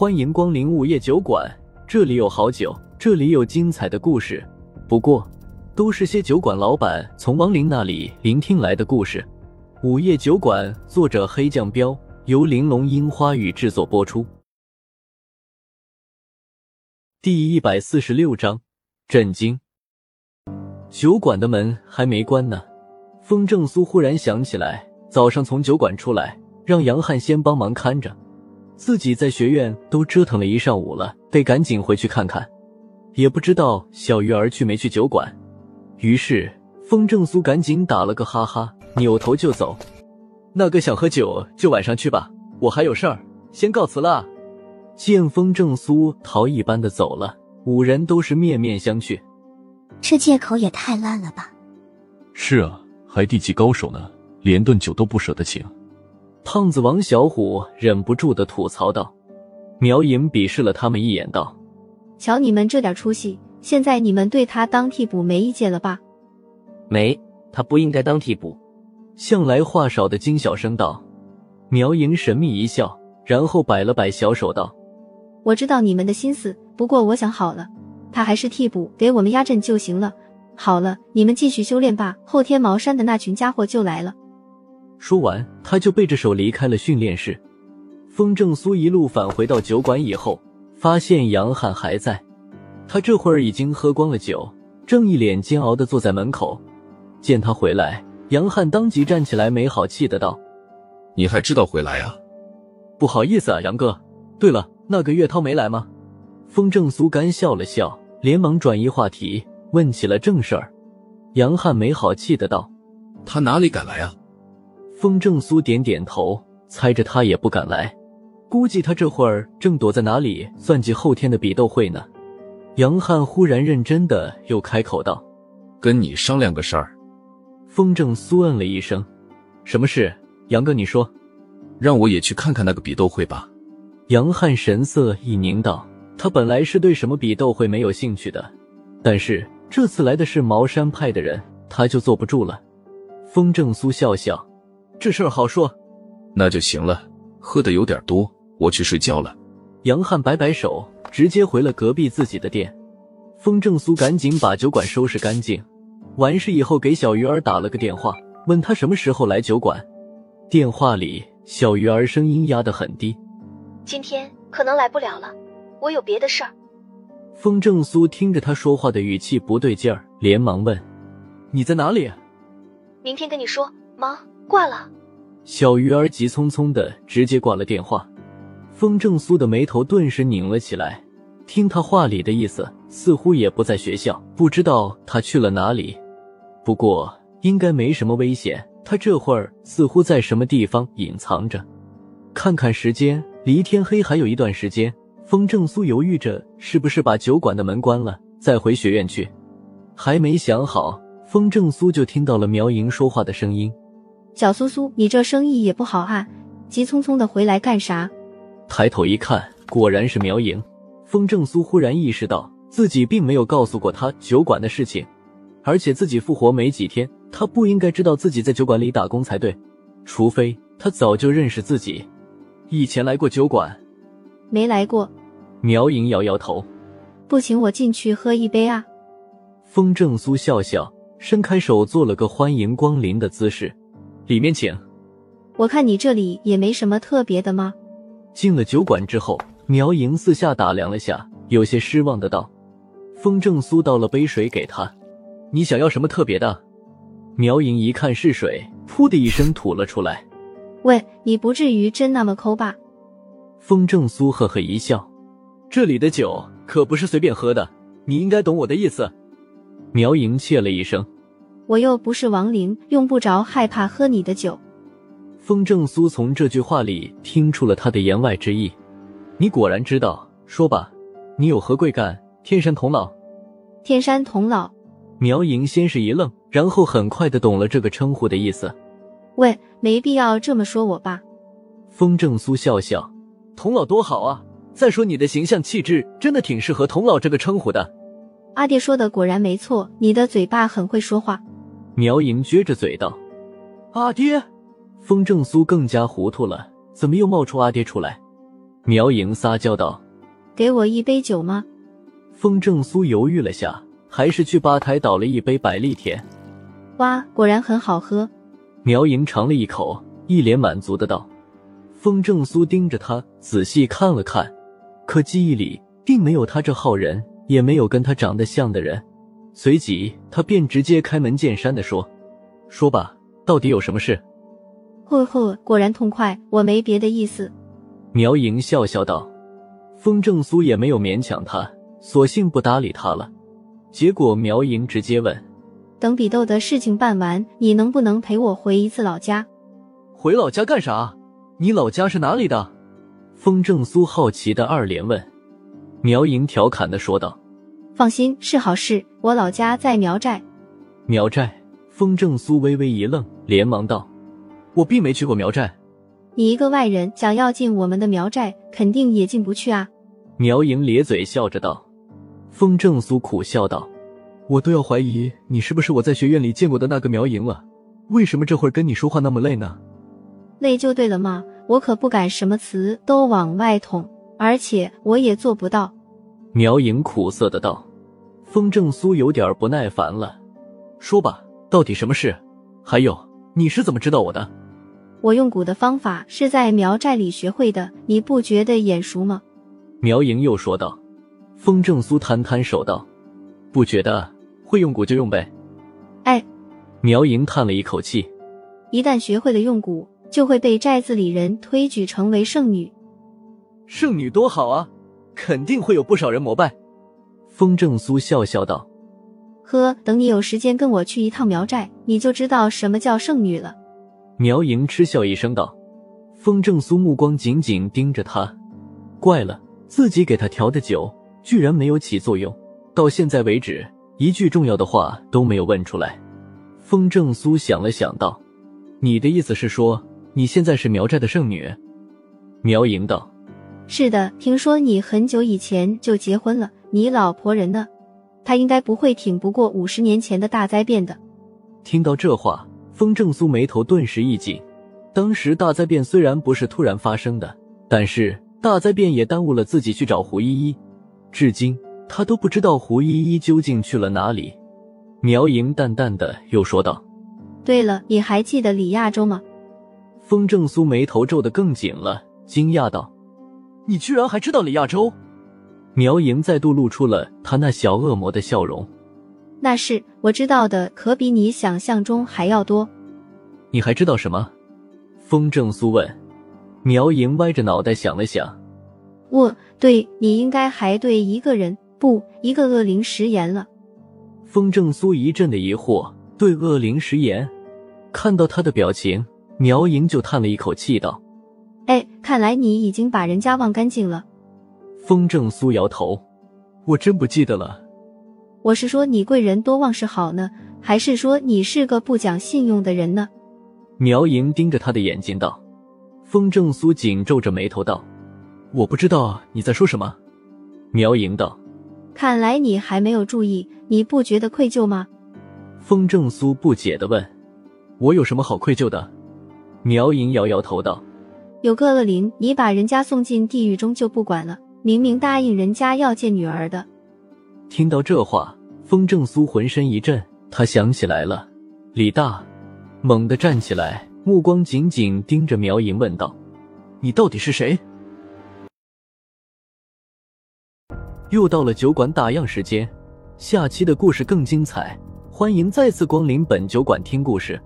欢迎光临午夜酒馆，这里有好酒，这里有精彩的故事。不过，都是些酒馆老板从亡灵那里聆听来的故事。午夜酒馆，作者黑酱标，由玲珑樱花雨制作播出。第一百四十六章，震惊。酒馆的门还没关呢，风正苏忽然想起来，早上从酒馆出来，让杨汉先帮忙看着，自己在学院都折腾了一上午了，得赶紧回去看看。也不知道小鱼儿去没去酒馆。于是风正苏赶紧打了个哈哈，扭头就走。那个想喝酒就晚上去吧，我还有事儿，先告辞了。见风正苏逃一般的走了，五人都是面面相觑。这借口也太烂了吧！是啊，还地级高手呢，连顿酒都不舍得请。胖子王小虎忍不住的吐槽道。苗莹鄙视了他们一眼，道：“瞧你们这点出息，现在你们对他当替补没意见了吧？”“没，他不应该当替补。”向来话少的金小声道。苗莹神秘一笑，然后摆了摆小手道：“我知道你们的心思，不过我想好了。”他还是替补，给我们压阵就行了。好了，你们继续修炼吧。后天茅山的那群家伙就来了。说完，他就背着手离开了训练室。风正苏一路返回到酒馆以后，发现杨汉还在。他这会儿已经喝光了酒，正一脸煎熬的坐在门口。见他回来，杨汉当即站起来，没好气的道：“你还知道回来啊？不好意思啊，杨哥。对了，那个岳涛没来吗？”风正苏干笑了笑，连忙转移话题，问起了正事儿。杨汉没好气的道：“他哪里敢来啊？”风正苏点点头，猜着他也不敢来，估计他这会儿正躲在哪里算计后天的比斗会呢。杨汉忽然认真的又开口道：“跟你商量个事儿。”风正苏嗯了一声：“什么事？杨哥，你说。”“让我也去看看那个比斗会吧。”杨汉神色一凝道。他本来是对什么比斗会没有兴趣的，但是这次来的是茅山派的人，他就坐不住了。风正苏笑笑：“这事儿好说，那就行了。喝的有点多，我去睡觉了。”杨汉摆摆手，直接回了隔壁自己的店。风正苏赶紧把酒馆收拾干净，完事以后给小鱼儿打了个电话，问他什么时候来酒馆。电话里，小鱼儿声音压得很低：“今天可能来不了了。”我有别的事儿。风正苏听着他说话的语气不对劲儿，连忙问：“你在哪里？”明天跟你说。忙，挂了。小鱼儿急匆匆的直接挂了电话。风正苏的眉头顿时拧了起来，听他话里的意思，似乎也不在学校，不知道他去了哪里。不过应该没什么危险，他这会儿似乎在什么地方隐藏着。看看时间，离天黑还有一段时间。风正苏犹豫着，是不是把酒馆的门关了，再回学院去？还没想好，风正苏就听到了苗莹说话的声音：“小苏苏，你这生意也不好啊，急匆匆的回来干啥？”抬头一看，果然是苗莹。风正苏忽然意识到，自己并没有告诉过他酒馆的事情，而且自己复活没几天，他不应该知道自己在酒馆里打工才对，除非他早就认识自己，以前来过酒馆。没来过。苗莹摇摇头，不请我进去喝一杯啊？风正苏笑笑，伸开手做了个欢迎光临的姿势，里面请。我看你这里也没什么特别的吗？进了酒馆之后，苗莹四下打量了下，有些失望的道。风正苏倒了杯水给他，你想要什么特别的？苗莹一看是水，噗的一声吐了出来。喂，你不至于真那么抠吧？风正苏呵呵一笑。这里的酒可不是随便喝的，你应该懂我的意思。苗莹切了一声：“我又不是亡灵，用不着害怕喝你的酒。”风正苏从这句话里听出了他的言外之意。你果然知道，说吧，你有何贵干？天山童姥。天山童姥。苗莹先是一愣，然后很快的懂了这个称呼的意思。喂，没必要这么说我吧。风正苏笑笑：“童姥多好啊。”再说，你的形象气质真的挺适合“童姥”这个称呼的。阿爹说的果然没错，你的嘴巴很会说话。苗莹撅着嘴道：“阿爹。”风正苏更加糊涂了，怎么又冒出阿爹出来？苗莹撒娇道：“给我一杯酒吗？”风正苏犹豫了下，还是去吧台倒了一杯百利甜。哇，果然很好喝。苗莹尝了一口，一脸满足的道。风正苏盯着他仔细看了看，可记忆里并没有他这号人，也没有跟他长得像的人。随即，他便直接开门见山的说：“说吧，到底有什么事？”呵呵，果然痛快，我没别的意思。苗莹笑笑道。风正苏也没有勉强他，索性不搭理他了。结果苗莹直接问：“等比豆的事情办完，你能不能陪我回一次老家？”回老家干啥？你老家是哪里的？风正苏好奇的二连问。苗莹调侃的说道：“放心，是好事。我老家在苗寨。”苗寨。风正苏微微一愣，连忙道：“我并没去过苗寨。”你一个外人，想要进我们的苗寨，肯定也进不去啊！苗莹咧嘴笑着道。风正苏苦笑道：“我都要怀疑你是不是我在学院里见过的那个苗莹了。为什么这会儿跟你说话那么累呢？”累就对了嘛，我可不敢什么词都往外捅，而且我也做不到。”苗莹苦涩的道。风正苏有点不耐烦了：“说吧，到底什么事？还有，你是怎么知道我的？”我用蛊的方法是在苗寨里学会的，你不觉得眼熟吗？苗莹又说道。风正苏摊摊手道：“不觉得，会用蛊就用呗。”哎，苗莹叹了一口气：“一旦学会了用蛊，就会被寨子里人推举成为圣女。圣女多好啊，肯定会有不少人膜拜。”风正苏笑笑道：“呵，等你有时间跟我去一趟苗寨，你就知道什么叫圣女了。”苗莹嗤笑一声道：“风正苏目光紧紧盯着他，怪了，自己给他调的酒居然没有起作用，到现在为止一句重要的话都没有问出来。”风正苏想了想道：“你的意思是说你现在是苗寨的圣女？”苗莹道：“是的，听说你很久以前就结婚了，你老婆人呢？她应该不会挺不过五十年前的大灾变的。”听到这话。风正苏眉头顿时一紧。当时大灾变虽然不是突然发生的，但是大灾变也耽误了自己去找胡依依。至今他都不知道胡依依究竟去了哪里。苗莹淡淡的又说道：“对了，你还记得李亚洲吗？”风正苏眉头皱得更紧了，惊讶道：“你居然还知道李亚洲？”苗莹再度露出了他那小恶魔的笑容。那是我知道的，可比你想象中还要多。你还知道什么？风正苏问。苗莹歪着脑袋想了想，我对你应该还对一个人不一个恶灵食言了。风正苏一阵的疑惑，对恶灵食言。看到他的表情，苗莹就叹了一口气道：“哎，看来你已经把人家忘干净了。”风正苏摇头：“我真不记得了。”我是说你贵人多忘事好呢，还是说你是个不讲信用的人呢？苗莹盯着他的眼睛道。风正苏紧皱着眉头道：“我不知道你在说什么。”苗莹道：“看来你还没有注意，你不觉得愧疚吗？”风正苏不解的问：“我有什么好愧疚的？”苗莹摇摇头道：“有个恶灵，你把人家送进地狱中就不管了，明明答应人家要见女儿的。”听到这话，风正苏浑身一震，他想起来了，李大，猛地站起来，目光紧紧盯着苗莹，问道：“你到底是谁？”又到了酒馆打烊时间，下期的故事更精彩，欢迎再次光临本酒馆听故事。